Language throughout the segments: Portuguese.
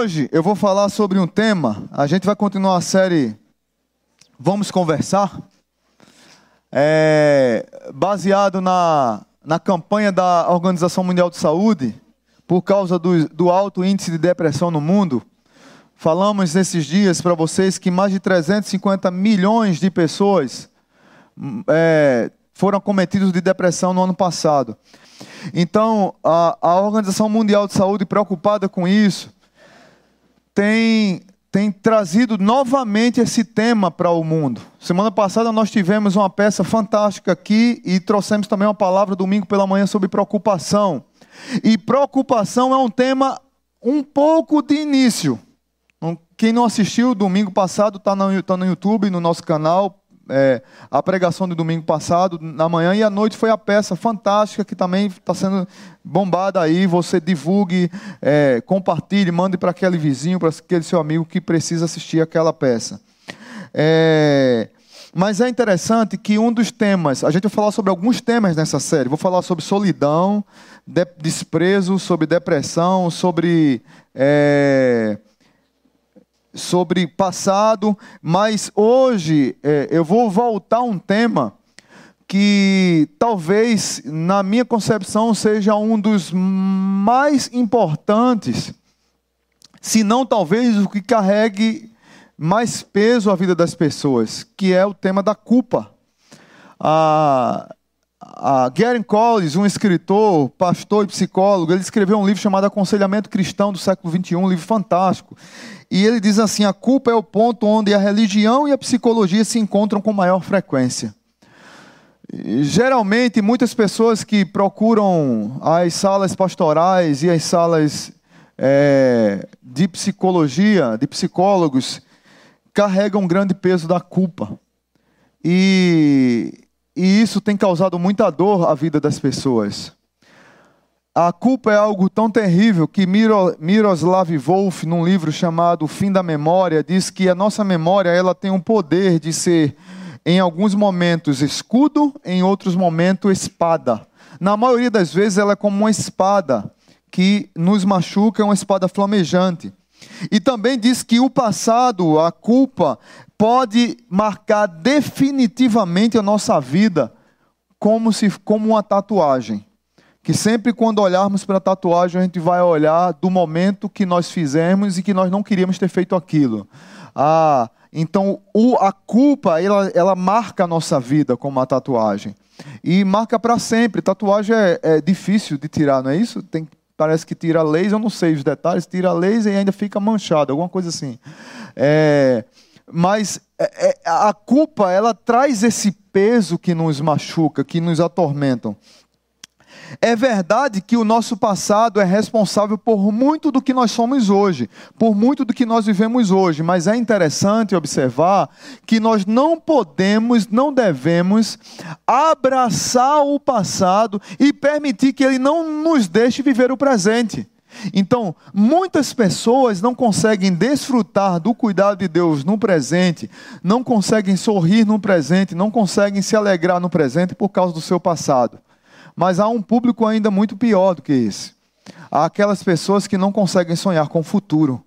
Hoje eu vou falar sobre um tema. A gente vai continuar a série Vamos Conversar, é, baseado na, na campanha da Organização Mundial de Saúde, por causa do, do alto índice de depressão no mundo. Falamos nesses dias para vocês que mais de 350 milhões de pessoas é, foram acometidos de depressão no ano passado. Então, a, a Organização Mundial de Saúde, preocupada com isso, tem, tem trazido novamente esse tema para o mundo. Semana passada nós tivemos uma peça fantástica aqui e trouxemos também uma palavra domingo pela manhã sobre preocupação. E preocupação é um tema um pouco de início. Quem não assistiu domingo passado está no, tá no YouTube, no nosso canal, é, a pregação do domingo passado, na manhã, e à noite foi a peça fantástica que também está sendo bombada aí. Você divulgue, é, compartilhe, mande para aquele vizinho, para aquele seu amigo que precisa assistir aquela peça. É, mas é interessante que um dos temas, a gente vai falar sobre alguns temas nessa série. Vou falar sobre solidão, de, desprezo, sobre depressão, sobre. É, sobre passado, mas hoje é, eu vou voltar a um tema que talvez, na minha concepção, seja um dos mais importantes, se não talvez o que carregue mais peso à vida das pessoas, que é o tema da culpa. A, a Gary Collins, um escritor, pastor e psicólogo, ele escreveu um livro chamado Aconselhamento Cristão do século XXI, um livro fantástico. E ele diz assim: a culpa é o ponto onde a religião e a psicologia se encontram com maior frequência. Geralmente, muitas pessoas que procuram as salas pastorais e as salas é, de psicologia, de psicólogos, carregam um grande peso da culpa. E, e isso tem causado muita dor à vida das pessoas. A culpa é algo tão terrível que Miroslav Wolf, num livro chamado O Fim da Memória, diz que a nossa memória ela tem um poder de ser, em alguns momentos, escudo, em outros momentos, espada. Na maioria das vezes, ela é como uma espada que nos machuca, é uma espada flamejante. E também diz que o passado, a culpa, pode marcar definitivamente a nossa vida como, se, como uma tatuagem que sempre quando olharmos para a tatuagem a gente vai olhar do momento que nós fizemos e que nós não queríamos ter feito aquilo. Ah, então o, a culpa ela, ela marca a nossa vida como uma tatuagem e marca para sempre. Tatuagem é, é, difícil de tirar, não é isso? Tem, parece que tira laser, eu não sei os detalhes, tira laser e ainda fica manchado, alguma coisa assim. É, mas é, é a culpa ela traz esse peso que nos machuca, que nos atormentam. É verdade que o nosso passado é responsável por muito do que nós somos hoje, por muito do que nós vivemos hoje, mas é interessante observar que nós não podemos, não devemos abraçar o passado e permitir que ele não nos deixe viver o presente. Então, muitas pessoas não conseguem desfrutar do cuidado de Deus no presente, não conseguem sorrir no presente, não conseguem se alegrar no presente por causa do seu passado. Mas há um público ainda muito pior do que esse. Há aquelas pessoas que não conseguem sonhar com o futuro,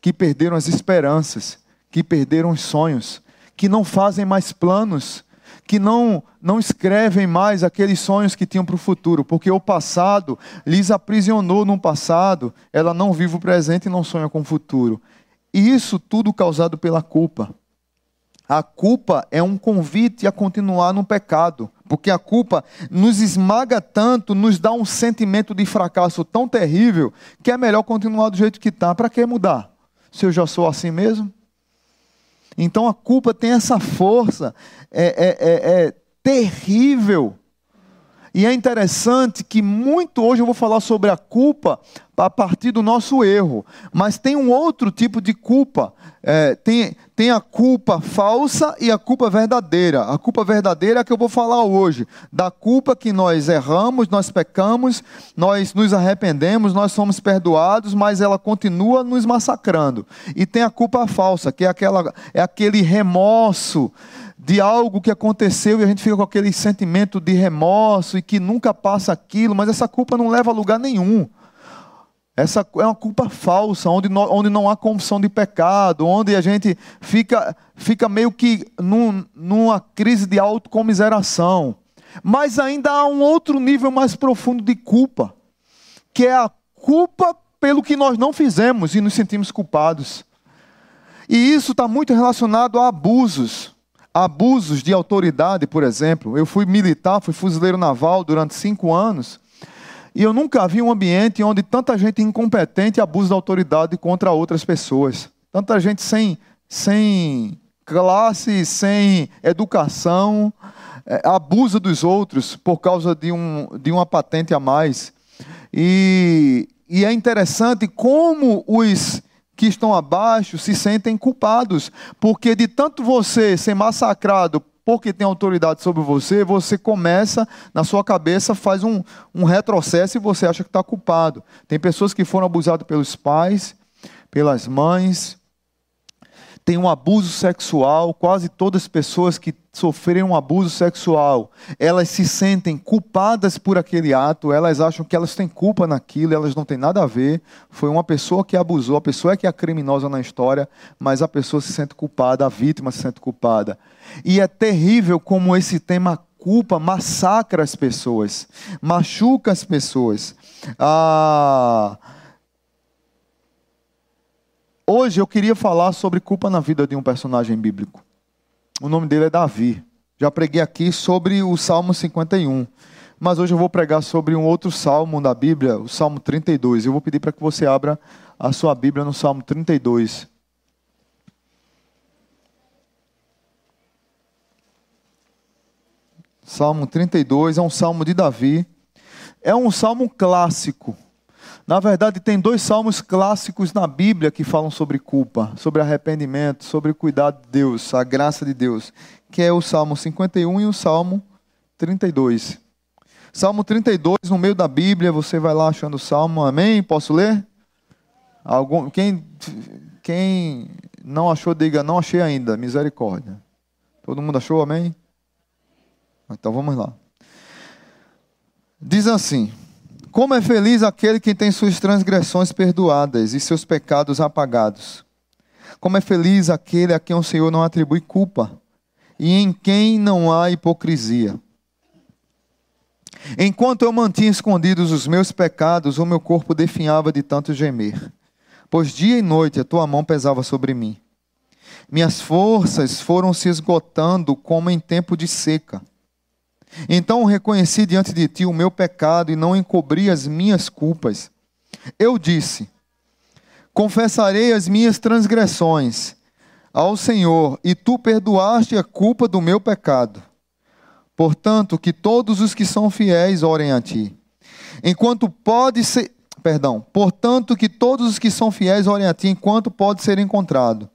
que perderam as esperanças, que perderam os sonhos, que não fazem mais planos, que não, não escrevem mais aqueles sonhos que tinham para o futuro, porque o passado lhes aprisionou no passado, ela não vive o presente e não sonha com o futuro. E isso tudo causado pela culpa. A culpa é um convite a continuar no pecado, porque a culpa nos esmaga tanto, nos dá um sentimento de fracasso tão terrível, que é melhor continuar do jeito que está. Para que mudar? Se eu já sou assim mesmo? Então a culpa tem essa força, é, é, é, é terrível. E é interessante que muito hoje eu vou falar sobre a culpa a partir do nosso erro, mas tem um outro tipo de culpa é, tem, tem a culpa falsa e a culpa verdadeira. A culpa verdadeira é a que eu vou falar hoje. Da culpa que nós erramos, nós pecamos, nós nos arrependemos, nós somos perdoados, mas ela continua nos massacrando. E tem a culpa falsa, que é, aquela, é aquele remorso de algo que aconteceu e a gente fica com aquele sentimento de remorso e que nunca passa aquilo, mas essa culpa não leva a lugar nenhum. Essa é uma culpa falsa, onde não, onde não há confissão de pecado, onde a gente fica, fica meio que num, numa crise de autocomiseração. Mas ainda há um outro nível mais profundo de culpa, que é a culpa pelo que nós não fizemos e nos sentimos culpados. E isso está muito relacionado a abusos. Abusos de autoridade, por exemplo. Eu fui militar, fui fuzileiro naval durante cinco anos. E eu nunca vi um ambiente onde tanta gente incompetente abusa da autoridade contra outras pessoas. Tanta gente sem, sem classe, sem educação, é, abusa dos outros por causa de, um, de uma patente a mais. E, e é interessante como os que estão abaixo se sentem culpados, porque de tanto você ser massacrado porque tem autoridade sobre você, você começa, na sua cabeça, faz um, um retrocesso e você acha que está culpado. Tem pessoas que foram abusadas pelos pais, pelas mães, tem um abuso sexual, quase todas as pessoas que sofreram um abuso sexual, elas se sentem culpadas por aquele ato, elas acham que elas têm culpa naquilo, elas não têm nada a ver. Foi uma pessoa que abusou, a pessoa é que é a criminosa na história, mas a pessoa se sente culpada, a vítima se sente culpada. E é terrível como esse tema culpa massacra as pessoas, machuca as pessoas. Ah, hoje eu queria falar sobre culpa na vida de um personagem bíblico. O nome dele é Davi. Já preguei aqui sobre o Salmo 51. Mas hoje eu vou pregar sobre um outro salmo da Bíblia, o Salmo 32. Eu vou pedir para que você abra a sua Bíblia no Salmo 32. Salmo 32 é um salmo de Davi. É um salmo clássico. Na verdade, tem dois salmos clássicos na Bíblia que falam sobre culpa, sobre arrependimento, sobre o cuidado de Deus, a graça de Deus, que é o Salmo 51 e o Salmo 32. Salmo 32, no meio da Bíblia, você vai lá achando o salmo, amém? Posso ler? Algum, quem, quem não achou, diga, não achei ainda, misericórdia. Todo mundo achou, amém? Então vamos lá. Diz assim: como é feliz aquele que tem suas transgressões perdoadas e seus pecados apagados. Como é feliz aquele a quem o Senhor não atribui culpa e em quem não há hipocrisia. Enquanto eu mantinha escondidos os meus pecados, o meu corpo definhava de tanto gemer, pois dia e noite a tua mão pesava sobre mim. Minhas forças foram se esgotando como em tempo de seca. Então reconheci diante de ti o meu pecado e não encobri as minhas culpas. Eu disse: Confessarei as minhas transgressões ao Senhor, e tu perdoaste a culpa do meu pecado. Portanto, que todos os que são fiéis orem a ti. Enquanto pode ser, perdão, portanto que todos os que são fiéis orem a ti enquanto pode ser encontrado.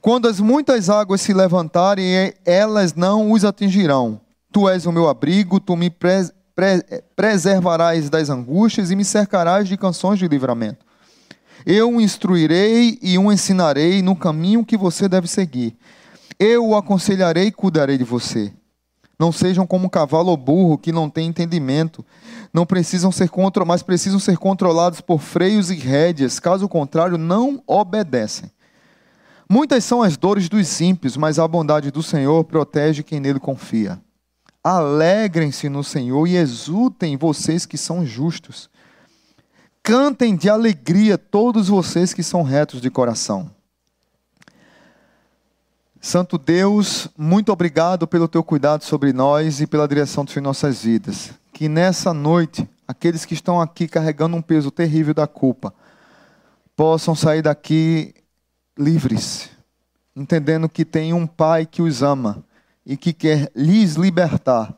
Quando as muitas águas se levantarem, elas não os atingirão Tu és o meu abrigo, tu me pre pre preservarás das angústias e me cercarás de canções de livramento. Eu o instruirei e o ensinarei no caminho que você deve seguir. Eu o aconselharei e cuidarei de você. Não sejam como cavalo ou burro que não tem entendimento, não precisam ser contro mas precisam ser controlados por freios e rédeas, caso contrário, não obedecem. Muitas são as dores dos ímpios, mas a bondade do Senhor protege quem nele confia. Alegrem-se no Senhor e exultem vocês que são justos. Cantem de alegria todos vocês que são retos de coração. Santo Deus, muito obrigado pelo teu cuidado sobre nós e pela direção de nossas vidas. Que nessa noite, aqueles que estão aqui carregando um peso terrível da culpa, possam sair daqui livres, entendendo que tem um Pai que os ama e que quer lhes libertar,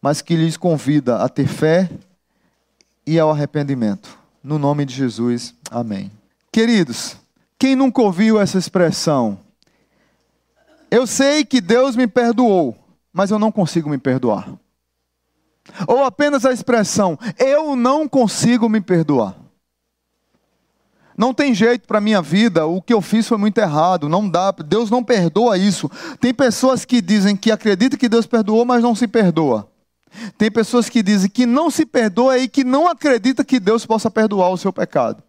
mas que lhes convida a ter fé e ao arrependimento. No nome de Jesus, amém. Queridos, quem nunca ouviu essa expressão? Eu sei que Deus me perdoou, mas eu não consigo me perdoar. Ou apenas a expressão, eu não consigo me perdoar. Não tem jeito para minha vida, o que eu fiz foi muito errado, não dá, Deus não perdoa isso. Tem pessoas que dizem que acreditam que Deus perdoou, mas não se perdoa. Tem pessoas que dizem que não se perdoa e que não acredita que Deus possa perdoar o seu pecado.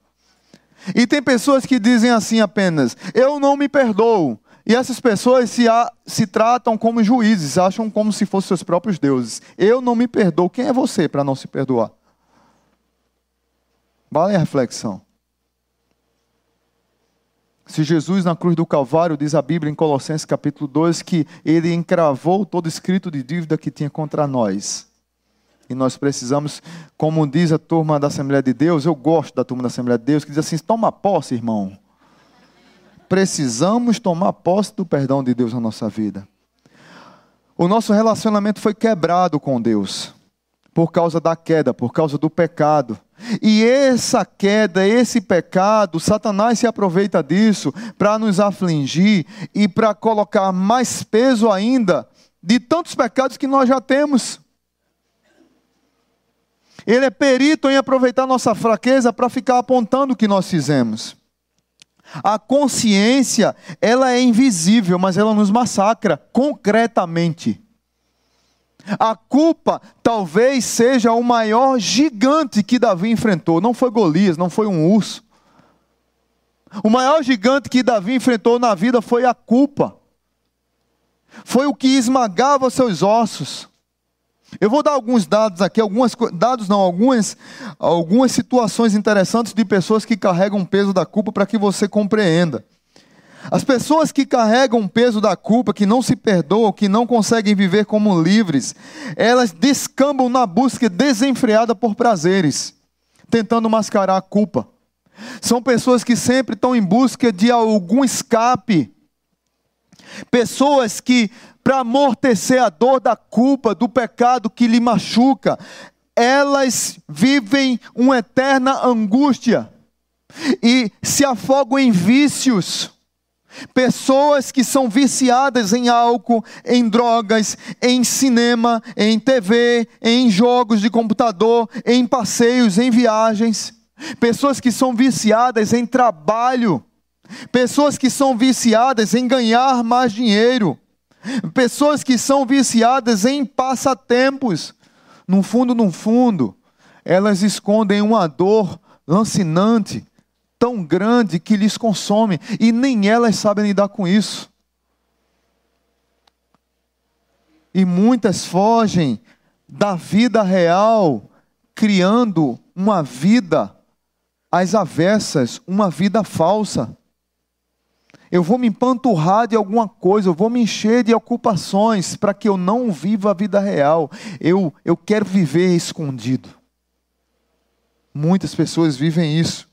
E tem pessoas que dizem assim apenas: eu não me perdoo. E essas pessoas se, a, se tratam como juízes, acham como se fossem seus próprios deuses. Eu não me perdoo. Quem é você para não se perdoar? Vale a reflexão. Se Jesus na cruz do Calvário, diz a Bíblia em Colossenses capítulo 2, que ele encravou todo escrito de dívida que tinha contra nós. E nós precisamos, como diz a turma da Assembleia de Deus, eu gosto da turma da Assembleia de Deus, que diz assim: toma posse, irmão. Precisamos tomar posse do perdão de Deus na nossa vida. O nosso relacionamento foi quebrado com Deus por causa da queda, por causa do pecado. E essa queda, esse pecado, Satanás se aproveita disso para nos afligir e para colocar mais peso ainda de tantos pecados que nós já temos. Ele é perito em aproveitar nossa fraqueza para ficar apontando o que nós fizemos. A consciência, ela é invisível, mas ela nos massacra concretamente. A culpa talvez seja o maior gigante que Davi enfrentou. Não foi Golias, não foi um urso. O maior gigante que Davi enfrentou na vida foi a culpa. Foi o que esmagava seus ossos. Eu vou dar alguns dados aqui, algumas dados não, algumas algumas situações interessantes de pessoas que carregam o peso da culpa para que você compreenda. As pessoas que carregam o peso da culpa, que não se perdoam, que não conseguem viver como livres, elas descambam na busca desenfreada por prazeres, tentando mascarar a culpa. São pessoas que sempre estão em busca de algum escape. Pessoas que, para amortecer a dor da culpa, do pecado que lhe machuca, elas vivem uma eterna angústia e se afogam em vícios Pessoas que são viciadas em álcool, em drogas, em cinema, em TV, em jogos de computador, em passeios, em viagens. Pessoas que são viciadas em trabalho. Pessoas que são viciadas em ganhar mais dinheiro. Pessoas que são viciadas em passatempos. No fundo, no fundo, elas escondem uma dor lancinante tão grande que lhes consome e nem elas sabem lidar com isso. E muitas fogem da vida real, criando uma vida às avessas, uma vida falsa. Eu vou me empanturrar de alguma coisa, eu vou me encher de ocupações para que eu não viva a vida real. Eu, eu quero viver escondido. Muitas pessoas vivem isso.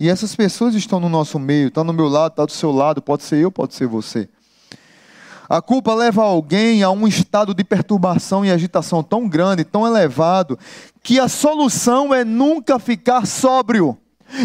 E essas pessoas estão no nosso meio, estão no meu lado, estão do seu lado, pode ser eu, pode ser você. A culpa leva alguém a um estado de perturbação e agitação tão grande, tão elevado, que a solução é nunca ficar sóbrio.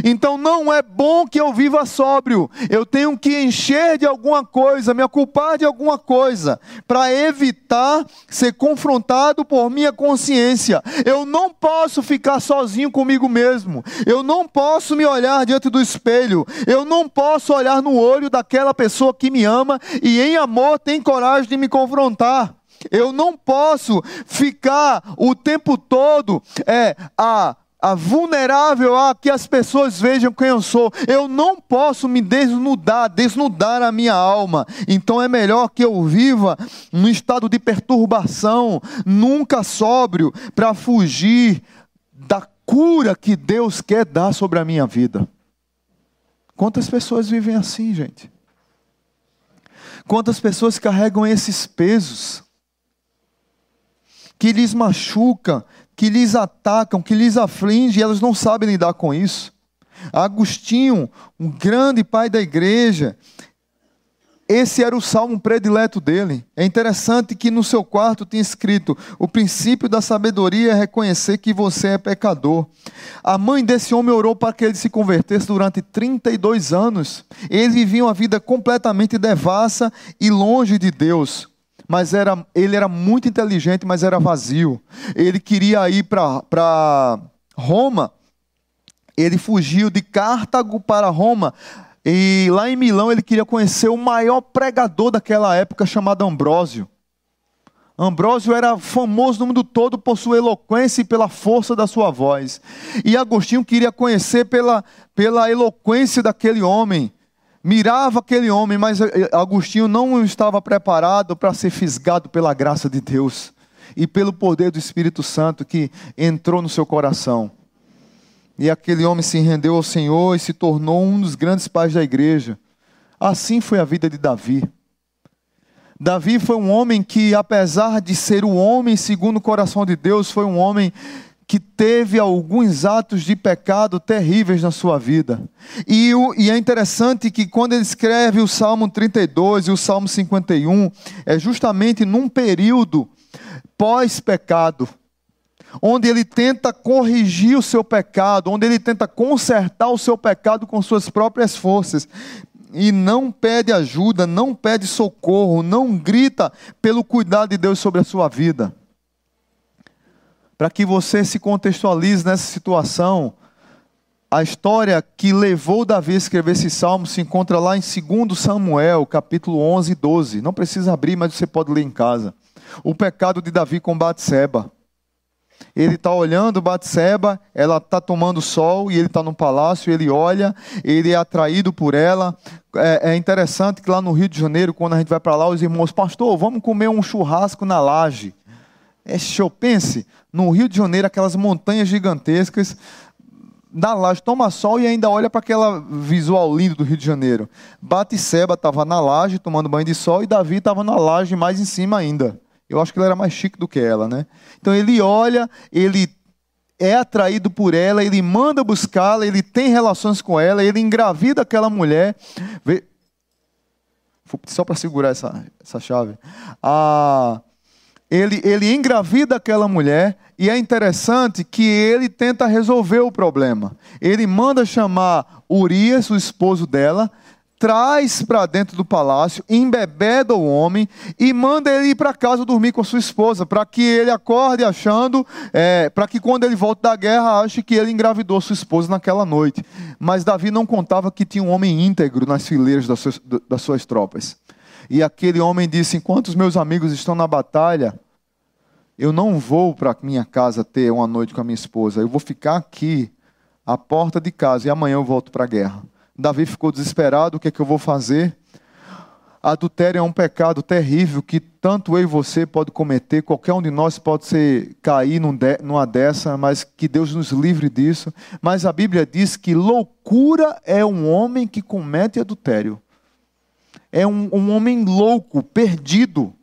Então não é bom que eu viva sóbrio. Eu tenho que encher de alguma coisa, me ocupar de alguma coisa, para evitar ser confrontado por minha consciência. Eu não posso ficar sozinho comigo mesmo. Eu não posso me olhar diante do espelho. Eu não posso olhar no olho daquela pessoa que me ama e em amor tem coragem de me confrontar. Eu não posso ficar o tempo todo é, a a vulnerável a que as pessoas vejam quem eu sou. Eu não posso me desnudar, desnudar a minha alma. Então é melhor que eu viva num estado de perturbação, nunca sóbrio, para fugir da cura que Deus quer dar sobre a minha vida. Quantas pessoas vivem assim, gente? Quantas pessoas carregam esses pesos que lhes machucam, que lhes atacam, que lhes afligem, e elas não sabem lidar com isso. Agostinho, um grande pai da igreja, esse era o salmo predileto dele. É interessante que no seu quarto tinha escrito: O princípio da sabedoria é reconhecer que você é pecador. A mãe desse homem orou para que ele se convertesse durante 32 anos. Ele vivia uma vida completamente devassa e longe de Deus mas era, ele era muito inteligente, mas era vazio. Ele queria ir para Roma, ele fugiu de Cartago para Roma, e lá em Milão ele queria conhecer o maior pregador daquela época, chamado Ambrósio. Ambrósio era famoso no mundo todo por sua eloquência e pela força da sua voz. E Agostinho queria conhecer pela, pela eloquência daquele homem. Mirava aquele homem, mas Agostinho não estava preparado para ser fisgado pela graça de Deus e pelo poder do Espírito Santo que entrou no seu coração. E aquele homem se rendeu ao Senhor e se tornou um dos grandes pais da igreja. Assim foi a vida de Davi. Davi foi um homem que, apesar de ser o homem segundo o coração de Deus, foi um homem que teve alguns atos de pecado terríveis na sua vida. E, o, e, é interessante que quando ele escreve o Salmo 32 e o Salmo 51, é justamente num período pós-pecado, onde ele tenta corrigir o seu pecado, onde ele tenta consertar o seu pecado com suas próprias forças e não pede ajuda, não pede socorro, não grita pelo cuidado de Deus sobre a sua vida. Para que você se contextualize nessa situação, a história que levou Davi a escrever esse salmo se encontra lá em 2 Samuel, capítulo 11 e 12. Não precisa abrir, mas você pode ler em casa. O pecado de Davi com Batseba. Ele está olhando Batseba, ela está tomando sol e ele está no palácio, ele olha, ele é atraído por ela. É, é, interessante que lá no Rio de Janeiro, quando a gente vai para lá, os irmãos, pastor, vamos comer um churrasco na laje. É show, pense, no Rio de Janeiro, aquelas montanhas gigantescas, na laje, toma sol e ainda olha para aquela visual lindo do Rio de Janeiro. Batseba estava na laje tomando banho de sol e Davi estava na laje mais em cima ainda. Eu acho que ele era mais chique do que ela, né? Então ele olha, ele é atraído por ela, ele manda buscá-la, ele tem relações com ela, ele engravida aquela mulher. Só para segurar essa, essa chave. Ah, ele, ele engravida aquela mulher e é interessante que ele tenta resolver o problema. Ele manda chamar Urias, o esposo dela, traz para dentro do palácio, embebeda o homem e manda ele ir para casa dormir com a sua esposa, para que ele acorde achando, é, para que quando ele volte da guerra ache que ele engravidou sua esposa naquela noite. Mas Davi não contava que tinha um homem íntegro nas fileiras das suas, das suas tropas. E aquele homem disse: Enquanto os meus amigos estão na batalha, eu não vou para minha casa ter uma noite com a minha esposa, eu vou ficar aqui, à porta de casa, e amanhã eu volto para a guerra. Davi ficou desesperado: o que é que eu vou fazer? Adultério é um pecado terrível que tanto eu e você pode cometer, qualquer um de nós pode ser, cair numa dessa, mas que Deus nos livre disso. Mas a Bíblia diz que loucura é um homem que comete adultério. É um, um homem louco, perdido.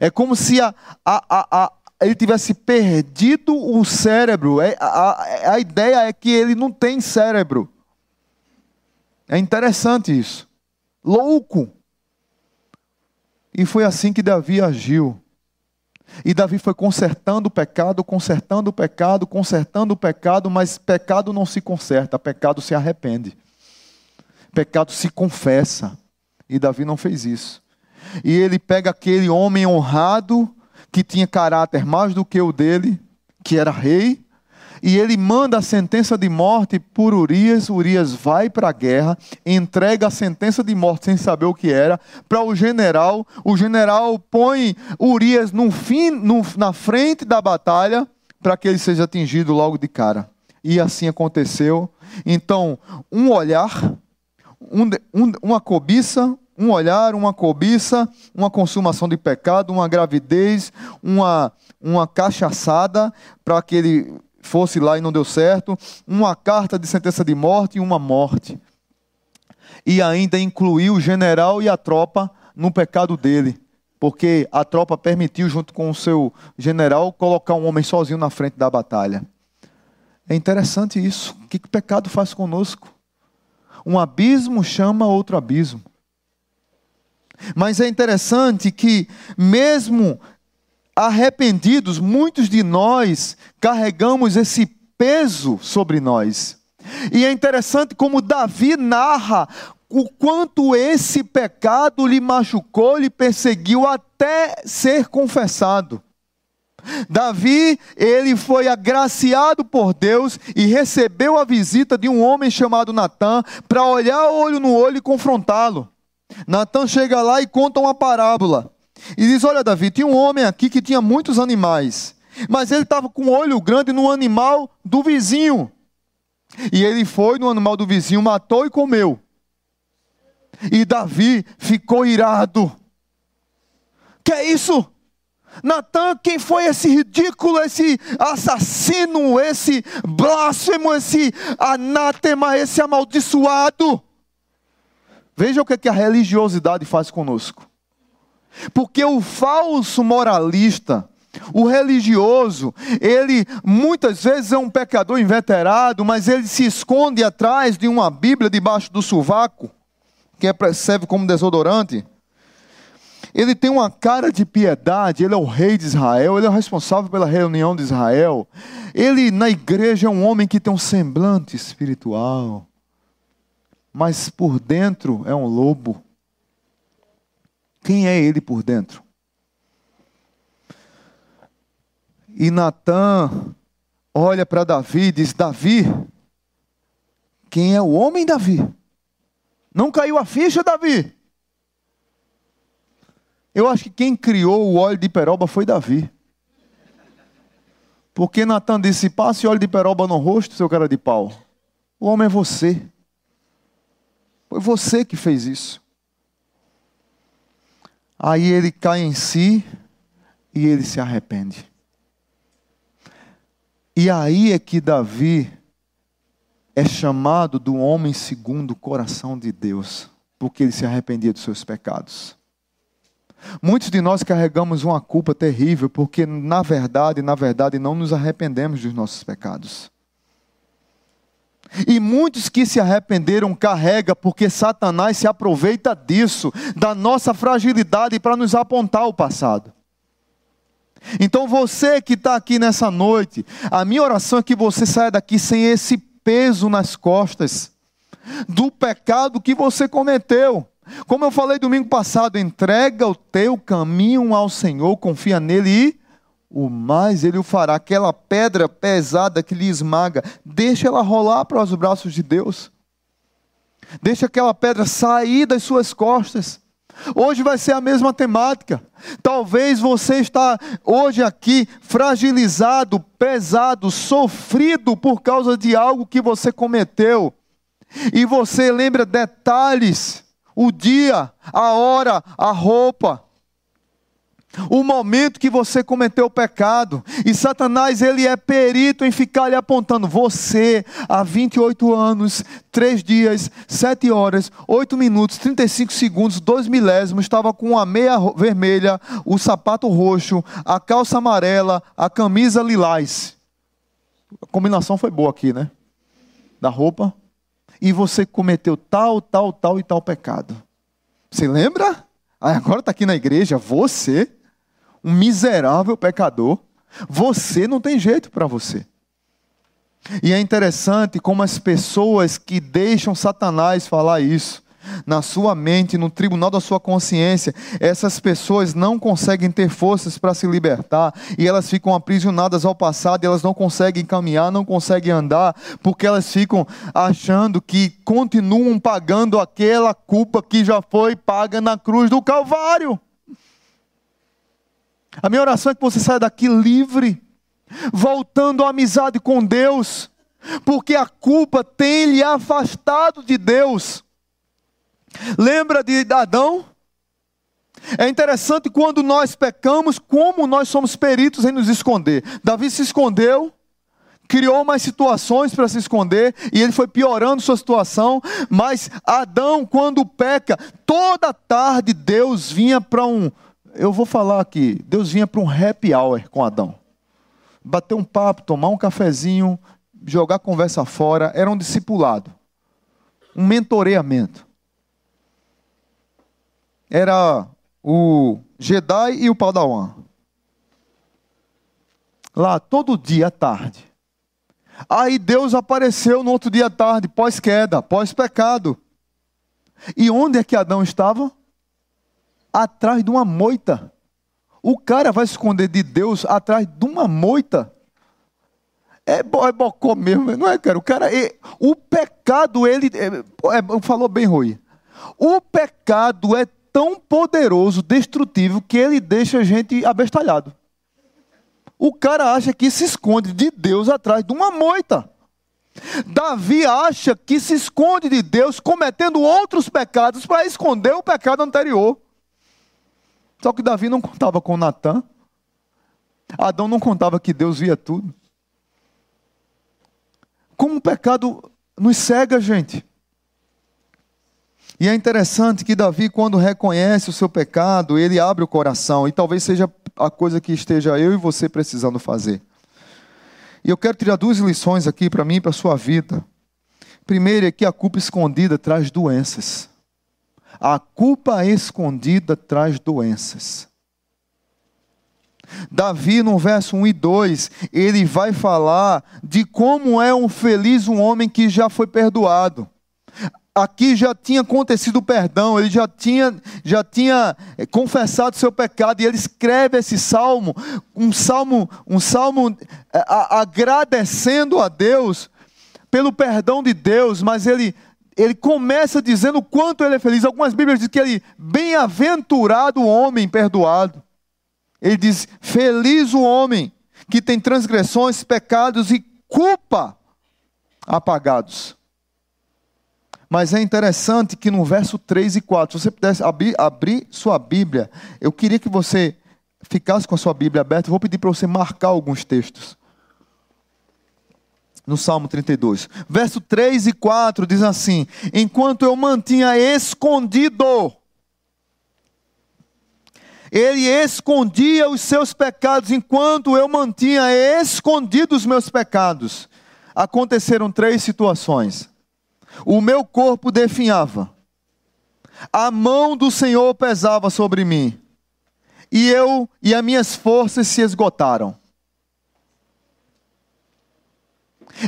É como se a, a, a, ele tivesse perdido o cérebro. É, a, a ideia é que ele não tem cérebro. É interessante isso. Louco. E foi assim que Davi agiu. E Davi foi consertando o pecado, consertando o pecado, consertando o pecado, mas pecado não se conserta, pecado se arrepende. Pecado se confessa. E Davi não fez isso. E ele pega aquele homem honrado, que tinha caráter mais do que o dele, que era rei, e ele manda a sentença de morte por Urias. Urias vai para a guerra, entrega a sentença de morte sem saber o que era para o general. O general põe Urias no fim, no, na frente da batalha para que ele seja atingido logo de cara. E assim aconteceu. Então, um olhar, um, um, uma cobiça, um olhar, uma cobiça, uma consumação de pecado, uma gravidez, uma, uma cachaçada, para que ele fosse lá e não deu certo, uma carta de sentença de morte e uma morte. E ainda incluiu o general e a tropa no pecado dele, porque a tropa permitiu, junto com o seu general, colocar um homem sozinho na frente da batalha. É interessante isso. O que o pecado faz conosco? Um abismo chama outro abismo. Mas é interessante que, mesmo arrependidos, muitos de nós carregamos esse peso sobre nós. E é interessante como Davi narra o quanto esse pecado lhe machucou, lhe perseguiu até ser confessado. Davi, ele foi agraciado por Deus e recebeu a visita de um homem chamado Natã para olhar olho no olho e confrontá-lo. Natã chega lá e conta uma parábola. E diz: Olha, Davi, tinha um homem aqui que tinha muitos animais, mas ele estava com um olho grande no animal do vizinho. E ele foi no animal do vizinho, matou e comeu. E Davi ficou irado. Que é isso? Natan, quem foi esse ridículo, esse assassino, esse blasfemo, esse anátema, esse amaldiçoado? Veja o que, é que a religiosidade faz conosco. Porque o falso moralista, o religioso, ele muitas vezes é um pecador inveterado, mas ele se esconde atrás de uma Bíblia debaixo do sovaco, que é, serve como desodorante. Ele tem uma cara de piedade, ele é o rei de Israel, ele é o responsável pela reunião de Israel. Ele na igreja é um homem que tem um semblante espiritual, mas por dentro é um lobo. Quem é ele por dentro? E Natan olha para Davi e diz: Davi, quem é o homem Davi? Não caiu a ficha, Davi? Eu acho que quem criou o óleo de peroba foi Davi. Porque Natan disse: passe óleo de peroba no rosto, seu cara de pau. O homem é você. Foi você que fez isso. Aí ele cai em si e ele se arrepende. E aí é que Davi é chamado do homem segundo o coração de Deus, porque ele se arrependia dos seus pecados. Muitos de nós carregamos uma culpa terrível, porque na verdade, na verdade, não nos arrependemos dos nossos pecados. E muitos que se arrependeram carrega porque Satanás se aproveita disso, da nossa fragilidade para nos apontar o passado. Então você que está aqui nessa noite, a minha oração é que você saia daqui sem esse peso nas costas do pecado que você cometeu. Como eu falei domingo passado, entrega o teu caminho ao Senhor, confia nele e o mais ele o fará. Aquela pedra pesada que lhe esmaga, deixa ela rolar para os braços de Deus. Deixa aquela pedra sair das suas costas. Hoje vai ser a mesma temática. Talvez você está hoje aqui fragilizado, pesado, sofrido por causa de algo que você cometeu. E você lembra detalhes, o dia, a hora, a roupa o momento que você cometeu o pecado. E Satanás, ele é perito em ficar lhe apontando. Você, há 28 anos, 3 dias, 7 horas, 8 minutos, 35 segundos, 2 milésimos, estava com a meia vermelha, o sapato roxo, a calça amarela, a camisa lilás. A combinação foi boa aqui, né? Da roupa. E você cometeu tal, tal, tal e tal pecado. Você lembra? agora está aqui na igreja, você um miserável pecador, você não tem jeito para você. E é interessante como as pessoas que deixam Satanás falar isso na sua mente, no tribunal da sua consciência, essas pessoas não conseguem ter forças para se libertar e elas ficam aprisionadas ao passado elas não conseguem caminhar, não conseguem andar, porque elas ficam achando que continuam pagando aquela culpa que já foi paga na cruz do Calvário. A minha oração é que você saia daqui livre, voltando à amizade com Deus, porque a culpa tem lhe afastado de Deus. Lembra de Adão? É interessante quando nós pecamos, como nós somos peritos em nos esconder. Davi se escondeu, criou mais situações para se esconder e ele foi piorando sua situação. Mas Adão, quando peca, toda tarde Deus vinha para um, eu vou falar aqui, Deus vinha para um happy hour com Adão. Bater um papo, tomar um cafezinho, jogar conversa fora, era um discipulado. Um mentoreamento. Era o Jedi e o Padawan. Lá, todo dia à tarde. Aí Deus apareceu no outro dia à tarde, pós-queda, pós-pecado. E onde é que Adão estava? atrás de uma moita. O cara vai se esconder de Deus atrás de uma moita. É, bo, é bocó mesmo, não é, cara? O cara, é, o pecado, ele, é, é, falou bem, Rui. O pecado é tão poderoso, destrutivo, que ele deixa a gente abestalhado. O cara acha que se esconde de Deus atrás de uma moita. Davi acha que se esconde de Deus cometendo outros pecados para esconder o pecado anterior. Só que Davi não contava com Natan. Adão não contava que Deus via tudo. Como o pecado nos cega, gente. E é interessante que Davi, quando reconhece o seu pecado, ele abre o coração. E talvez seja a coisa que esteja eu e você precisando fazer. E eu quero tirar duas lições aqui para mim e para a sua vida. Primeiro é que a culpa escondida traz doenças. A culpa escondida traz doenças. Davi, no verso 1 e 2, ele vai falar de como é um feliz um homem que já foi perdoado aqui já tinha acontecido o perdão, ele já tinha, já tinha eh, confessado seu pecado, e ele escreve esse salmo, um salmo, um salmo eh, agradecendo a Deus pelo perdão de Deus, mas ele, ele começa dizendo o quanto ele é feliz. Algumas Bíblias dizem que ele, bem-aventurado o homem perdoado. Ele diz: Feliz o homem que tem transgressões, pecados e culpa apagados. Mas é interessante que no verso 3 e 4, se você pudesse abrir, abrir sua Bíblia, eu queria que você ficasse com a sua Bíblia aberta, vou pedir para você marcar alguns textos. No Salmo 32, verso 3 e 4 diz assim: Enquanto eu mantinha escondido, ele escondia os seus pecados, enquanto eu mantinha escondidos os meus pecados. Aconteceram três situações. O meu corpo definhava. A mão do Senhor pesava sobre mim. E eu e as minhas forças se esgotaram.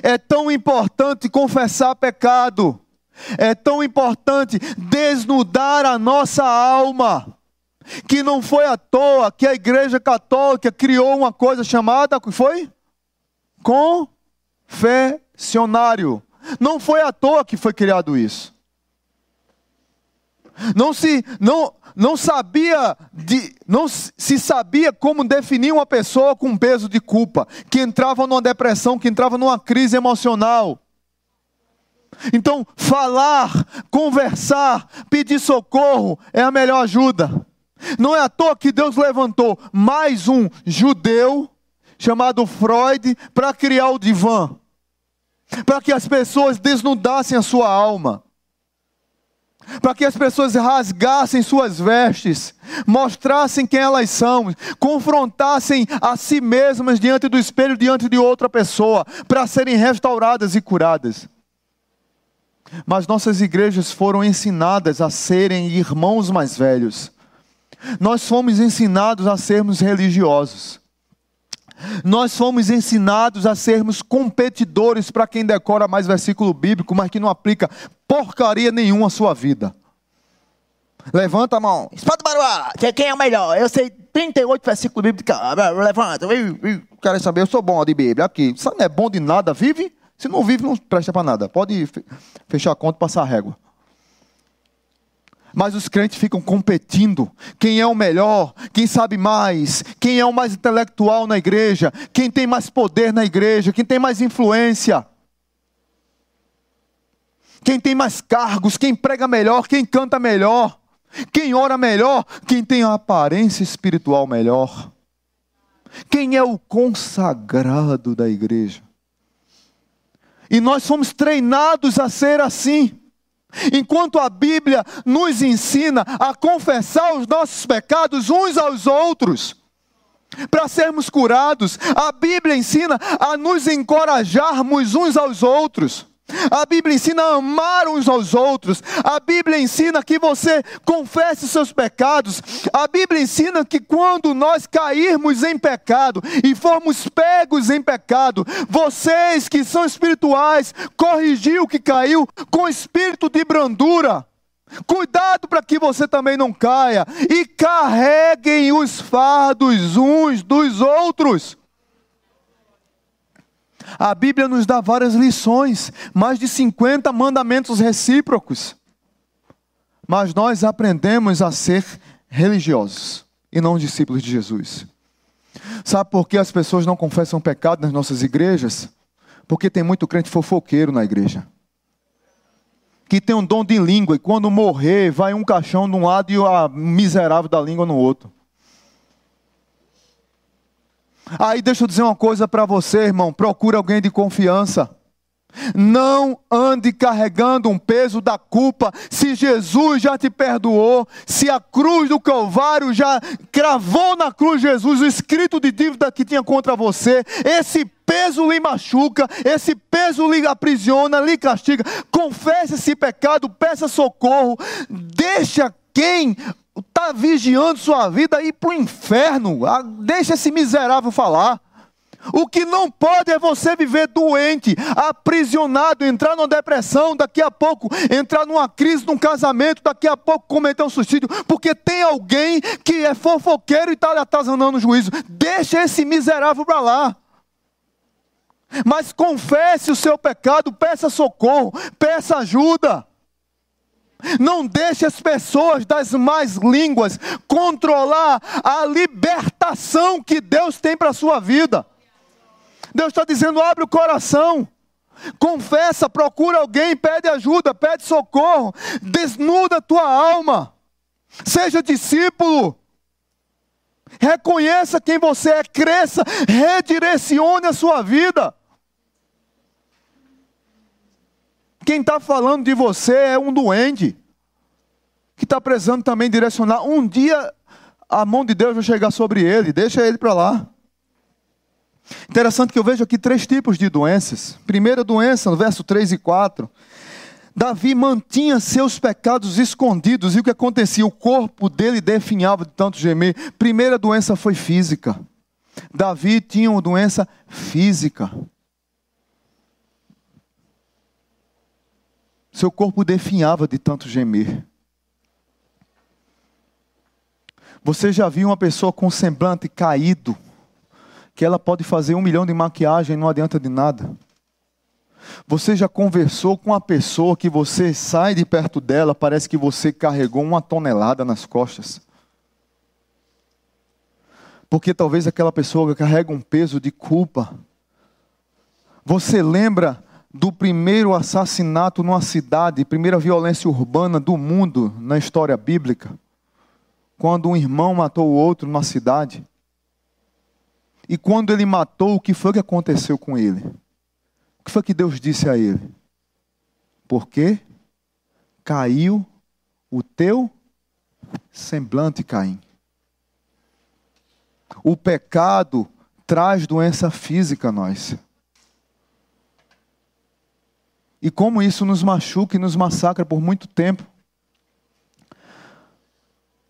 É tão importante confessar pecado. É tão importante desnudar a nossa alma. Que não foi à toa que a Igreja Católica criou uma coisa chamada, foi? Confessionário. Não foi à toa que foi criado isso. Não se não não sabia de não se sabia como definir uma pessoa com peso de culpa, que entrava numa depressão, que entrava numa crise emocional. Então, falar, conversar, pedir socorro é a melhor ajuda. Não é à toa que Deus levantou mais um judeu chamado Freud para criar o divã para que as pessoas desnudassem a sua alma, para que as pessoas rasgassem suas vestes, mostrassem quem elas são, confrontassem a si mesmas diante do espelho, diante de outra pessoa, para serem restauradas e curadas. Mas nossas igrejas foram ensinadas a serem irmãos mais velhos. Nós fomos ensinados a sermos religiosos. Nós fomos ensinados a sermos competidores para quem decora mais versículo bíblico, mas que não aplica porcaria nenhuma à sua vida. Levanta a mão. Espada Baruá, quem é o melhor? Eu sei 38 versículos bíblicos. Levanta. Quero saber, eu sou bom de Bíblia. Aqui. Você não é bom de nada, vive? Se não vive, não presta para nada. Pode fechar a conta e passar a régua. Mas os crentes ficam competindo. Quem é o melhor? Quem sabe mais? Quem é o mais intelectual na igreja? Quem tem mais poder na igreja? Quem tem mais influência? Quem tem mais cargos? Quem prega melhor? Quem canta melhor? Quem ora melhor? Quem tem a aparência espiritual melhor? Quem é o consagrado da igreja? E nós somos treinados a ser assim. Enquanto a Bíblia nos ensina a confessar os nossos pecados uns aos outros, para sermos curados, a Bíblia ensina a nos encorajarmos uns aos outros. A Bíblia ensina a amar uns aos outros. A Bíblia ensina que você confesse seus pecados. A Bíblia ensina que quando nós cairmos em pecado e formos pegos em pecado, vocês que são espirituais, corrigir o que caiu com espírito de brandura. Cuidado para que você também não caia e carreguem os fardos uns dos outros. A Bíblia nos dá várias lições, mais de 50 mandamentos recíprocos. Mas nós aprendemos a ser religiosos e não discípulos de Jesus. Sabe por que as pessoas não confessam pecado nas nossas igrejas? Porque tem muito crente fofoqueiro na igreja. Que tem um dom de língua e quando morrer, vai um caixão de um lado e a miserável da língua no outro. Aí deixa eu dizer uma coisa para você, irmão. Procure alguém de confiança. Não ande carregando um peso da culpa. Se Jesus já te perdoou, se a cruz do Calvário já cravou na cruz Jesus o escrito de dívida que tinha contra você, esse peso lhe machuca, esse peso lhe aprisiona, lhe castiga. Confesse esse pecado, peça socorro, deixa quem está vigiando sua vida ir para o inferno, ah, deixa esse miserável falar. O que não pode é você viver doente, aprisionado, entrar numa depressão, daqui a pouco entrar numa crise num casamento, daqui a pouco cometer um suicídio, porque tem alguém que é fofoqueiro e está atazanando o juízo. Deixa esse miserável para lá. Mas confesse o seu pecado, peça socorro, peça ajuda. Não deixe as pessoas das mais línguas controlar a libertação que Deus tem para a sua vida. Deus está dizendo: abre o coração. Confessa, procura alguém, pede ajuda, pede socorro, desnuda a tua alma, seja discípulo, reconheça quem você é, cresça, redirecione a sua vida. Quem está falando de você é um doente, que está precisando também direcionar. Um dia a mão de Deus vai chegar sobre ele, deixa ele para lá. Interessante que eu vejo aqui três tipos de doenças. Primeira doença, no verso 3 e 4. Davi mantinha seus pecados escondidos e o que acontecia? O corpo dele definhava de tanto gemer. Primeira doença foi física. Davi tinha uma doença física. Seu corpo definhava de tanto gemer. Você já viu uma pessoa com semblante caído? que ela pode fazer um milhão de maquiagem e não adianta de nada. Você já conversou com uma pessoa que você sai de perto dela, parece que você carregou uma tonelada nas costas. Porque talvez aquela pessoa carrega um peso de culpa. Você lembra do primeiro assassinato numa cidade, primeira violência urbana do mundo na história bíblica? Quando um irmão matou o outro numa cidade. E quando ele matou, o que foi que aconteceu com ele? O que foi que Deus disse a ele? Porque caiu o teu semblante, Caim. O pecado traz doença física a nós. E como isso nos machuca e nos massacra por muito tempo.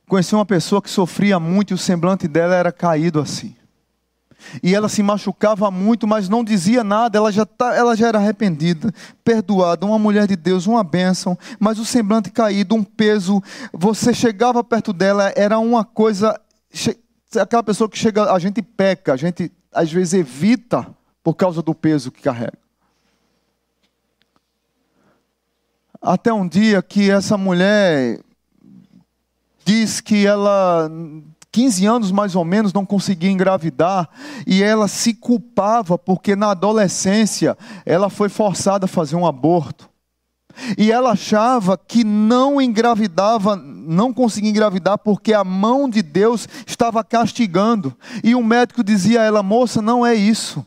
Conheci uma pessoa que sofria muito e o semblante dela era caído assim. E ela se machucava muito, mas não dizia nada, ela já, tá, ela já era arrependida, perdoada, uma mulher de Deus, uma bênção, mas o semblante caído, um peso. Você chegava perto dela, era uma coisa. Aquela pessoa que chega, a gente peca, a gente às vezes evita por causa do peso que carrega. Até um dia que essa mulher diz que ela 15 anos mais ou menos, não conseguia engravidar, e ela se culpava porque na adolescência ela foi forçada a fazer um aborto. E ela achava que não engravidava, não conseguia engravidar porque a mão de Deus estava castigando. E o médico dizia a ela: "Moça, não é isso.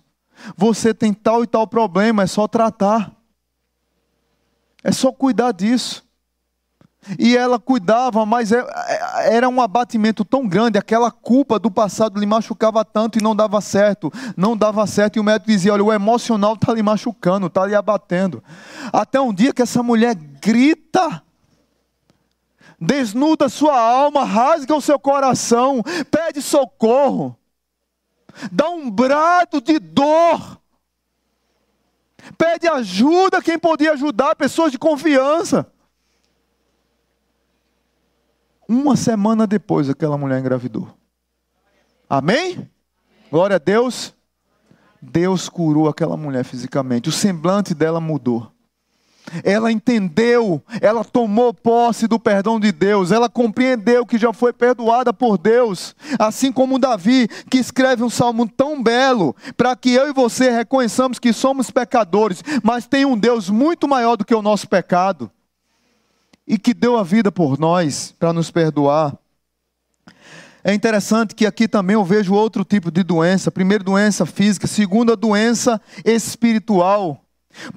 Você tem tal e tal problema, é só tratar. É só cuidar disso." E ela cuidava, mas é, é, era um abatimento tão grande, aquela culpa do passado lhe machucava tanto e não dava certo, não dava certo. E o médico dizia: Olha, o emocional está lhe machucando, está lhe abatendo. Até um dia que essa mulher grita, desnuda sua alma, rasga o seu coração, pede socorro, dá um brado de dor, pede ajuda quem podia ajudar, pessoas de confiança. Uma semana depois, aquela mulher engravidou. Amém? Glória a Deus. Deus curou aquela mulher fisicamente. O semblante dela mudou. Ela entendeu, ela tomou posse do perdão de Deus, ela compreendeu que já foi perdoada por Deus, assim como Davi, que escreve um salmo tão belo, para que eu e você reconheçamos que somos pecadores, mas tem um Deus muito maior do que o nosso pecado, e que deu a vida por nós para nos perdoar. É interessante que aqui também eu vejo outro tipo de doença: primeiro, doença física, segunda, doença espiritual.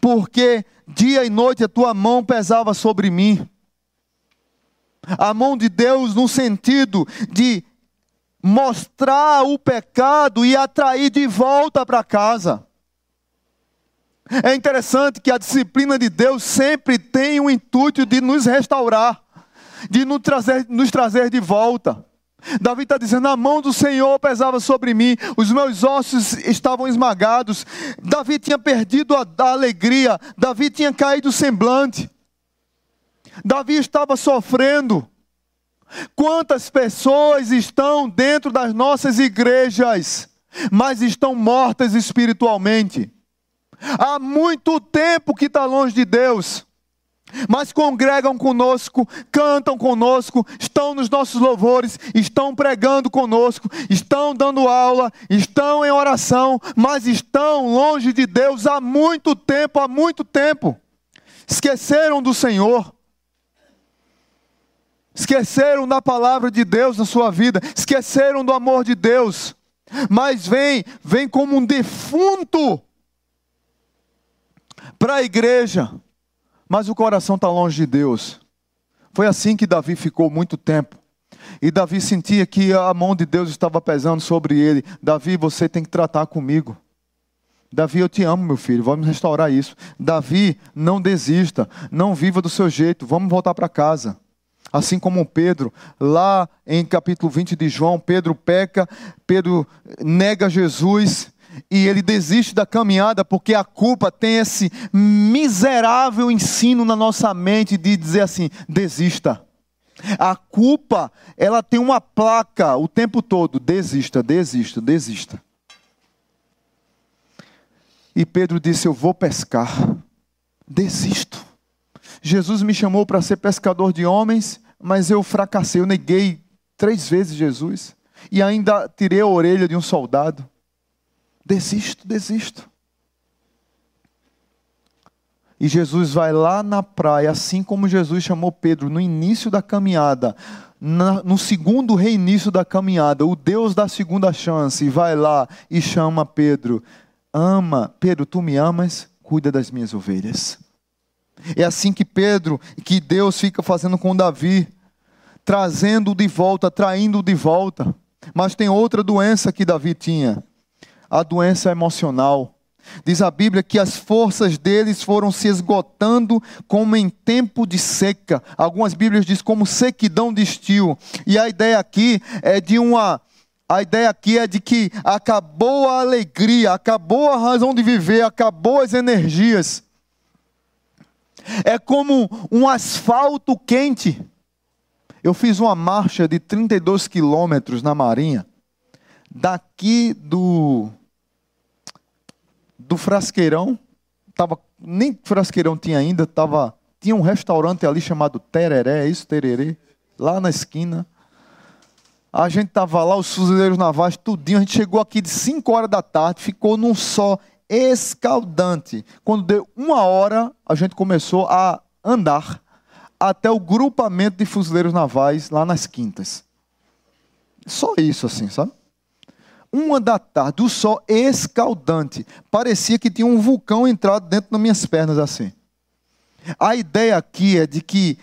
Porque dia e noite a tua mão pesava sobre mim. A mão de Deus no sentido de mostrar o pecado e atrair de volta para casa. É interessante que a disciplina de Deus sempre tem o intuito de nos restaurar, de nos trazer, nos trazer de volta. Davi está dizendo: a mão do Senhor pesava sobre mim, os meus ossos estavam esmagados. Davi tinha perdido a, a alegria, Davi tinha caído o semblante. Davi estava sofrendo. Quantas pessoas estão dentro das nossas igrejas, mas estão mortas espiritualmente? Há muito tempo que está longe de Deus mas congregam conosco, cantam conosco, estão nos nossos louvores, estão pregando conosco, estão dando aula, estão em oração, mas estão longe de Deus há muito tempo há muito tempo. Esqueceram do Senhor. Esqueceram da palavra de Deus na sua vida, esqueceram do amor de Deus. Mas vem, vem como um defunto para a igreja mas o coração está longe de Deus. Foi assim que Davi ficou muito tempo. E Davi sentia que a mão de Deus estava pesando sobre ele. Davi, você tem que tratar comigo. Davi, eu te amo, meu filho, vamos restaurar isso. Davi, não desista, não viva do seu jeito, vamos voltar para casa. Assim como Pedro, lá em capítulo 20 de João, Pedro peca, Pedro nega Jesus, e ele desiste da caminhada porque a culpa tem esse miserável ensino na nossa mente de dizer assim: desista. A culpa, ela tem uma placa o tempo todo: desista, desista, desista. E Pedro disse: Eu vou pescar. Desisto. Jesus me chamou para ser pescador de homens, mas eu fracassei, eu neguei três vezes Jesus e ainda tirei a orelha de um soldado. Desisto, desisto. E Jesus vai lá na praia, assim como Jesus chamou Pedro no início da caminhada, no segundo reinício da caminhada, o Deus da segunda chance, vai lá e chama Pedro: Ama, Pedro, tu me amas, cuida das minhas ovelhas. É assim que Pedro, que Deus fica fazendo com Davi, trazendo de volta, traindo de volta. Mas tem outra doença que Davi tinha a doença emocional. Diz a Bíblia que as forças deles foram se esgotando como em tempo de seca. Algumas Bíblias dizem como sequidão de estio. E a ideia aqui é de uma a ideia aqui é de que acabou a alegria, acabou a razão de viver, acabou as energias. É como um asfalto quente. Eu fiz uma marcha de 32 quilômetros na Marinha, daqui do do Frasqueirão, tava, nem Frasqueirão tinha ainda, tava, tinha um restaurante ali chamado Tereré, é isso, Tererê, lá na esquina. A gente tava lá, os fuzileiros navais, tudinho. A gente chegou aqui de 5 horas da tarde, ficou num sol escaldante. Quando deu uma hora, a gente começou a andar até o grupamento de fuzileiros navais lá nas quintas. Só isso, assim, sabe? Uma da tarde, o sol escaldante. Parecia que tinha um vulcão entrado dentro das minhas pernas assim. A ideia aqui é de que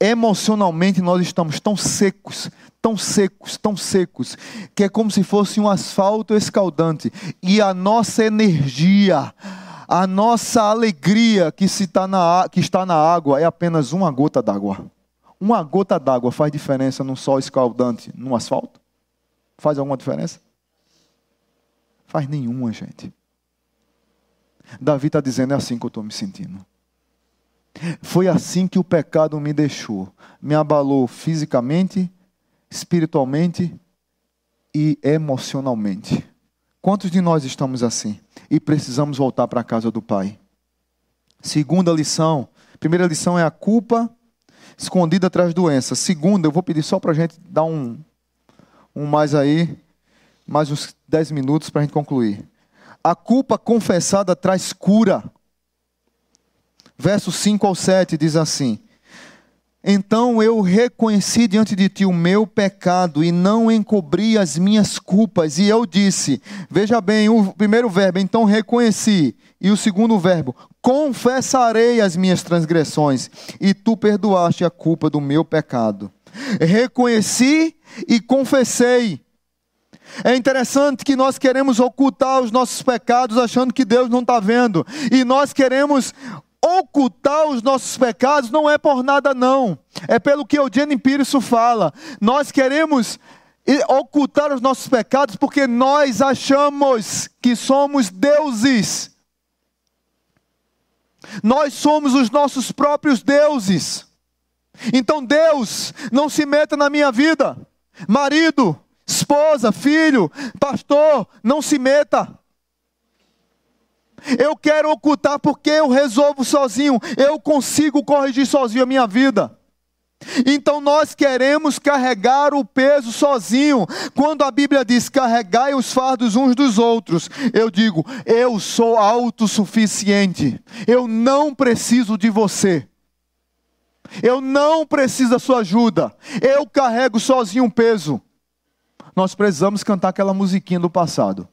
emocionalmente nós estamos tão secos, tão secos, tão secos, que é como se fosse um asfalto escaldante. E a nossa energia, a nossa alegria que, se tá na, que está na água é apenas uma gota d'água. Uma gota d'água faz diferença num sol escaldante, num asfalto? Faz alguma diferença? Faz nenhuma, gente. Davi está dizendo: é assim que eu estou me sentindo. Foi assim que o pecado me deixou. Me abalou fisicamente, espiritualmente e emocionalmente. Quantos de nós estamos assim? E precisamos voltar para a casa do Pai. Segunda lição Primeira lição é a culpa escondida atrás doença. Segunda, eu vou pedir só para a gente dar um, um mais aí, mais uns 10 minutos para a gente concluir. A culpa confessada traz cura. Verso 5 ao 7 diz assim: Então eu reconheci diante de ti o meu pecado e não encobri as minhas culpas. E eu disse: Veja bem, o primeiro verbo, então reconheci. E o segundo verbo, confessarei as minhas transgressões, e tu perdoaste a culpa do meu pecado. Reconheci e confessei. É interessante que nós queremos ocultar os nossos pecados achando que Deus não está vendo. E nós queremos ocultar os nossos pecados não é por nada não. É pelo que o Jenny Pires fala. Nós queremos ocultar os nossos pecados porque nós achamos que somos deuses. Nós somos os nossos próprios deuses. Então Deus não se meta na minha vida. Marido, esposa, filho, pastor, não se meta. Eu quero ocultar porque eu resolvo sozinho. Eu consigo corrigir sozinho a minha vida. Então nós queremos carregar o peso sozinho. Quando a Bíblia diz carregai os fardos uns dos outros, eu digo, eu sou autossuficiente. Eu não preciso de você. Eu não preciso da sua ajuda. Eu carrego sozinho um peso. Nós precisamos cantar aquela musiquinha do passado.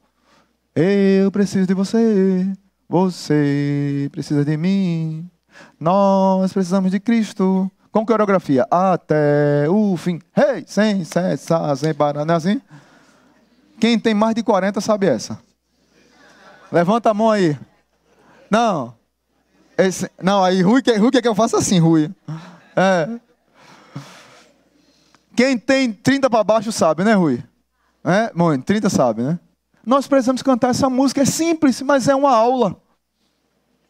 Eu preciso de você. Você precisa de mim. Nós precisamos de Cristo com coreografia. Até o fim. Hey, sem cessar, sem parar. Não é assim? Quem tem mais de 40 sabe essa. Levanta a mão aí. Não. Esse, não, aí Rui, Rui quer que eu faça assim, Rui. É. Quem tem 30 para baixo sabe, né, Rui? É? Muito, 30 sabe, né? Nós precisamos cantar essa música. É simples, mas é uma aula.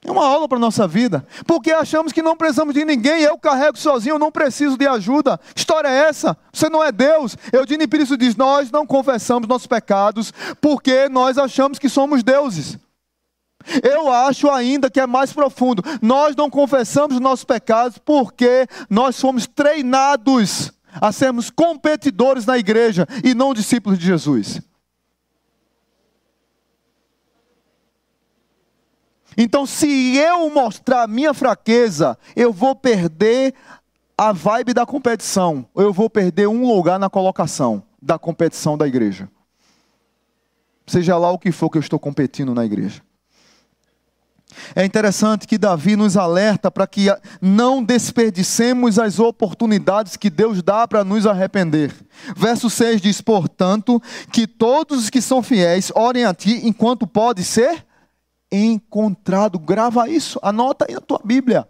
É uma aula para a nossa vida. Porque achamos que não precisamos de ninguém. Eu carrego sozinho, eu não preciso de ajuda. História é essa? Você não é Deus. Eudine Pires diz: Nós não confessamos nossos pecados porque nós achamos que somos deuses. Eu acho ainda que é mais profundo. Nós não confessamos nossos pecados porque nós fomos treinados a sermos competidores na igreja e não discípulos de Jesus. Então, se eu mostrar minha fraqueza, eu vou perder a vibe da competição, eu vou perder um lugar na colocação da competição da igreja. Seja lá o que for que eu estou competindo na igreja. É interessante que Davi nos alerta para que não desperdicemos as oportunidades que Deus dá para nos arrepender. Verso 6 diz: Portanto, que todos os que são fiéis orem a ti enquanto pode ser encontrado. Grava isso, anota aí na tua Bíblia.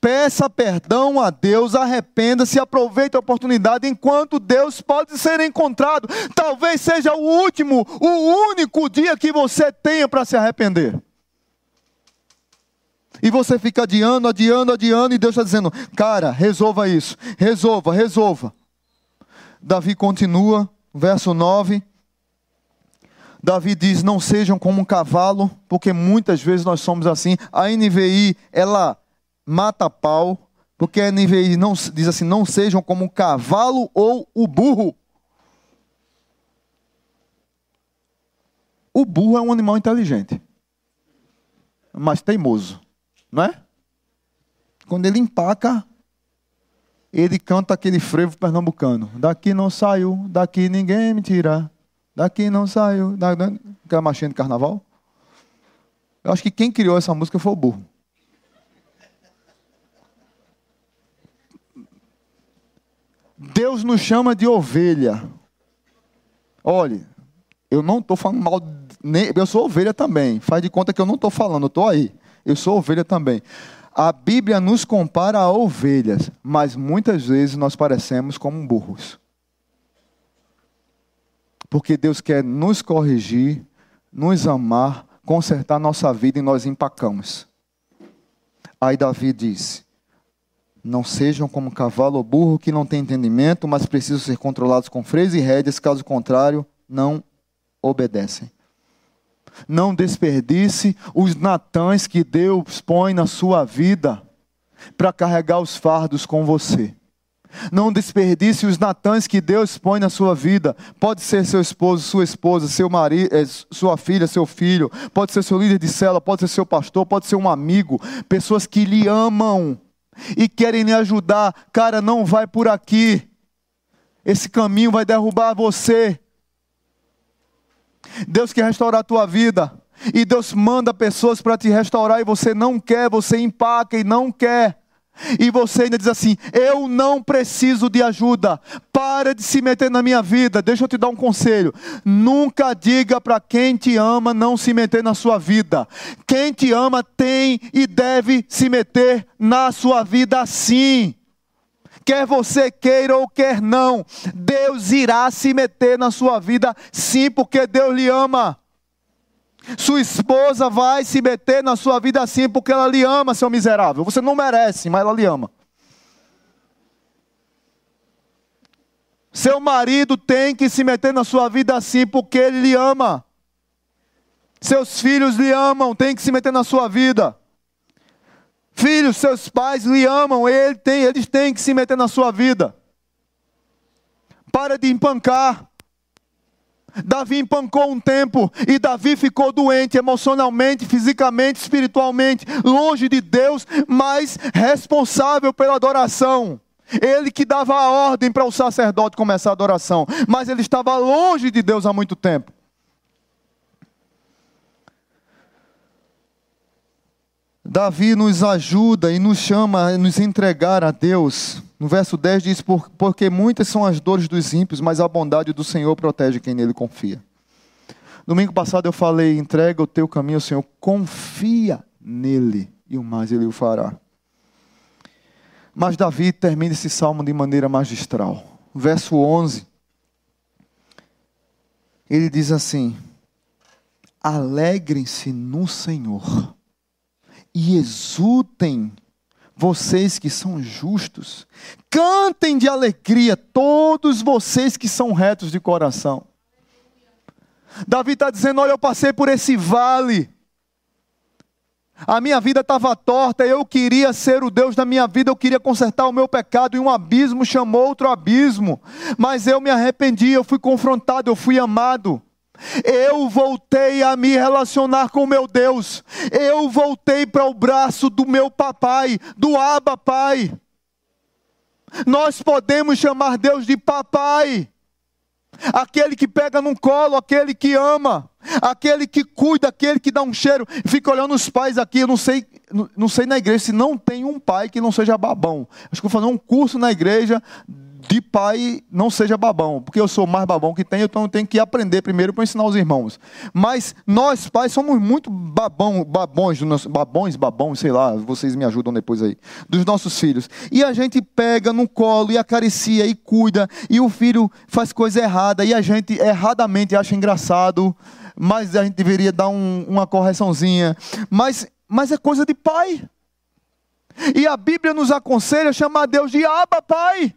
Peça perdão a Deus, arrependa-se, aproveite a oportunidade enquanto Deus pode ser encontrado. Talvez seja o último, o único dia que você tenha para se arrepender. E você fica adiando, adiando, adiando, e Deus está dizendo: cara, resolva isso, resolva, resolva. Davi continua, verso 9. Davi diz: Não sejam como um cavalo, porque muitas vezes nós somos assim. A NVI, ela mata pau, porque a NVI não, diz assim: Não sejam como um cavalo ou o burro. O burro é um animal inteligente, mas teimoso, não é? Quando ele empaca, ele canta aquele frevo pernambucano: Daqui não saiu, daqui ninguém me tira. Daqui não saiu. Da, aquela marchinha de carnaval. Eu acho que quem criou essa música foi o burro. Deus nos chama de ovelha. Olhe, eu não estou falando mal, nem, eu sou ovelha também. Faz de conta que eu não estou falando, estou aí. Eu sou ovelha também. A Bíblia nos compara a ovelhas, mas muitas vezes nós parecemos como burros porque Deus quer nos corrigir, nos amar, consertar nossa vida e nós empacamos. Aí Davi diz: Não sejam como cavalo ou burro que não tem entendimento, mas precisam ser controlados com freios e rédeas, caso contrário, não obedecem. Não desperdice os natãs que Deus põe na sua vida. para carregar os fardos com você. Não desperdice os natãs que Deus põe na sua vida. Pode ser seu esposo, sua esposa, seu marido, eh, sua filha, seu filho. Pode ser seu líder de cela, pode ser seu pastor, pode ser um amigo. Pessoas que lhe amam e querem lhe ajudar. Cara, não vai por aqui. Esse caminho vai derrubar você. Deus quer restaurar a tua vida. E Deus manda pessoas para te restaurar e você não quer, você empaca e não quer. E você ainda diz assim: Eu não preciso de ajuda. Para de se meter na minha vida. Deixa eu te dar um conselho. Nunca diga para quem te ama não se meter na sua vida. Quem te ama tem e deve se meter na sua vida sim. Quer você queira ou quer não, Deus irá se meter na sua vida sim, porque Deus lhe ama. Sua esposa vai se meter na sua vida assim porque ela lhe ama, seu miserável. Você não merece, mas ela lhe ama. Seu marido tem que se meter na sua vida assim porque ele lhe ama. Seus filhos lhe amam, tem que se meter na sua vida. Filhos, seus pais lhe amam, ele tem, eles têm que se meter na sua vida. Para de empancar. Davi empancou um tempo e Davi ficou doente emocionalmente, fisicamente, espiritualmente, longe de Deus, mas responsável pela adoração. Ele que dava a ordem para o sacerdote começar a adoração, mas ele estava longe de Deus há muito tempo. Davi nos ajuda e nos chama a nos entregar a Deus no verso 10 diz: Porque muitas são as dores dos ímpios, mas a bondade do Senhor protege quem nele confia. Domingo passado eu falei: entrega o teu caminho ao Senhor, confia nele, e o mais ele o fará. Mas Davi termina esse salmo de maneira magistral. Verso 11. Ele diz assim: Alegrem-se no Senhor e exultem vocês que são justos, cantem de alegria, todos vocês que são retos de coração. Davi está dizendo: Olha, eu passei por esse vale, a minha vida estava torta, eu queria ser o Deus da minha vida, eu queria consertar o meu pecado, e um abismo chamou outro abismo, mas eu me arrependi, eu fui confrontado, eu fui amado. Eu voltei a me relacionar com meu Deus. Eu voltei para o braço do meu papai, do Abba Pai. Nós podemos chamar Deus de papai. Aquele que pega no colo, aquele que ama, aquele que cuida, aquele que dá um cheiro. Fica olhando os pais aqui, eu não sei, não sei na igreja se não tem um pai que não seja babão. Acho que vou fazer um curso na igreja de pai não seja babão, porque eu sou mais babão que tem, então eu tenho que aprender primeiro para ensinar os irmãos. Mas nós pais somos muito babão, babões, babões, babões, sei lá, vocês me ajudam depois aí, dos nossos filhos. E a gente pega no colo e acaricia e cuida, e o filho faz coisa errada e a gente erradamente acha engraçado, mas a gente deveria dar um, uma correçãozinha. Mas, mas é coisa de pai. E a Bíblia nos aconselha a chamar Deus de Abba Pai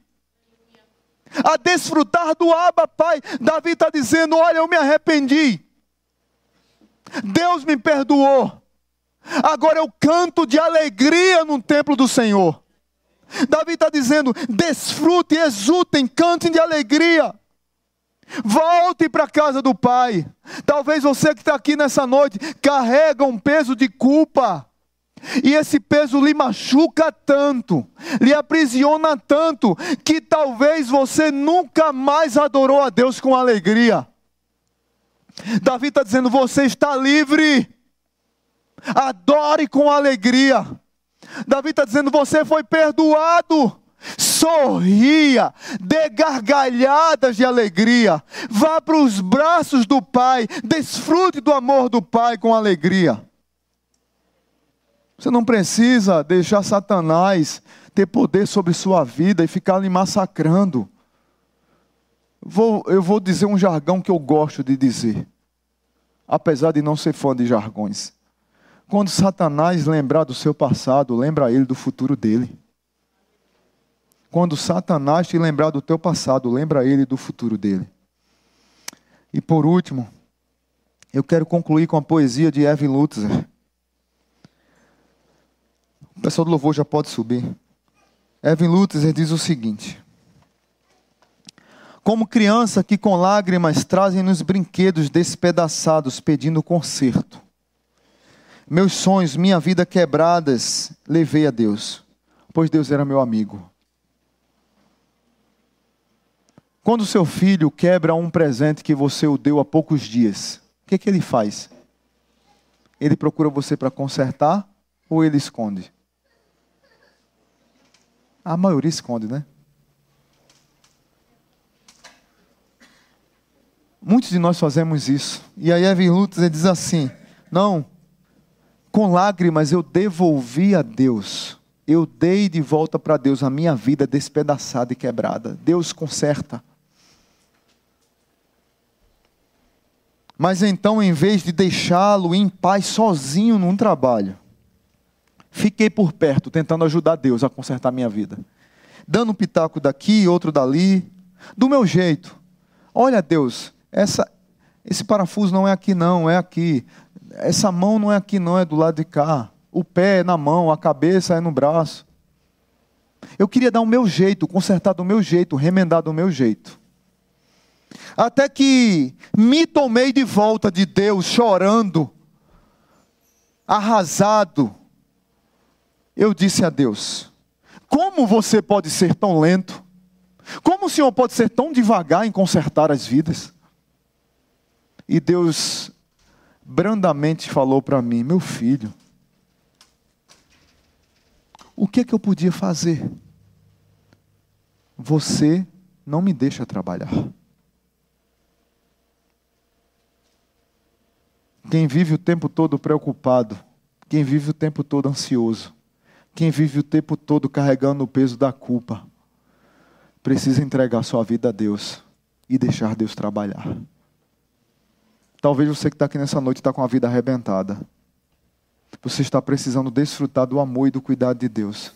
a desfrutar do Abba, Pai. Davi está dizendo: Olha, eu me arrependi. Deus me perdoou. Agora eu canto de alegria no templo do Senhor. Davi está dizendo: desfrutem, exultem, cantem de alegria. Volte para a casa do Pai. Talvez você que está aqui nessa noite carrega um peso de culpa. E esse peso lhe machuca tanto, lhe aprisiona tanto, que talvez você nunca mais adorou a Deus com alegria. Davi está dizendo: você está livre, adore com alegria. Davi está dizendo: você foi perdoado. Sorria, dê gargalhadas de alegria, vá para os braços do Pai, desfrute do amor do Pai com alegria. Você não precisa deixar Satanás ter poder sobre sua vida e ficar lhe massacrando. Vou, eu vou dizer um jargão que eu gosto de dizer, apesar de não ser fã de jargões. Quando Satanás lembrar do seu passado, lembra ele do futuro dele. Quando Satanás te lembrar do teu passado, lembra ele do futuro dele. E por último, eu quero concluir com a poesia de Evan Lutzer O pessoal do louvor já pode subir. Evan Lutzer diz o seguinte: Como criança que com lágrimas trazem nos brinquedos despedaçados pedindo conserto. Meus sonhos, minha vida quebradas, levei a Deus, pois Deus era meu amigo. Quando seu filho quebra um presente que você o deu há poucos dias, o que, que ele faz? Ele procura você para consertar ou ele esconde? A maioria esconde, né? Muitos de nós fazemos isso. E aí Evan Lutz diz assim: Não, com lágrimas eu devolvi a Deus. Eu dei de volta para Deus a minha vida despedaçada e quebrada. Deus conserta. Mas então, em vez de deixá-lo em paz sozinho num trabalho, fiquei por perto, tentando ajudar Deus a consertar minha vida. Dando um pitaco daqui, outro dali, do meu jeito. Olha, Deus, essa, esse parafuso não é aqui, não, é aqui. Essa mão não é aqui, não, é do lado de cá. O pé é na mão, a cabeça é no braço. Eu queria dar o meu jeito, consertar do meu jeito, remendar do meu jeito. Até que me tomei de volta de Deus, chorando, arrasado. Eu disse a Deus: Como você pode ser tão lento? Como o Senhor pode ser tão devagar em consertar as vidas? E Deus brandamente falou para mim: Meu filho, o que é que eu podia fazer? Você não me deixa trabalhar. Quem vive o tempo todo preocupado, quem vive o tempo todo ansioso, quem vive o tempo todo carregando o peso da culpa, precisa entregar sua vida a Deus e deixar Deus trabalhar. Talvez você que está aqui nessa noite está com a vida arrebentada. Você está precisando desfrutar do amor e do cuidado de Deus,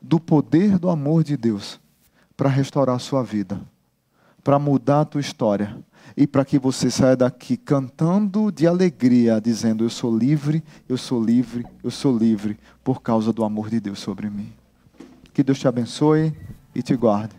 do poder do amor de Deus para restaurar a sua vida, para mudar a tua história e para que você saia daqui cantando de alegria, dizendo: Eu sou livre, eu sou livre, eu sou livre, por causa do amor de Deus sobre mim. Que Deus te abençoe e te guarde.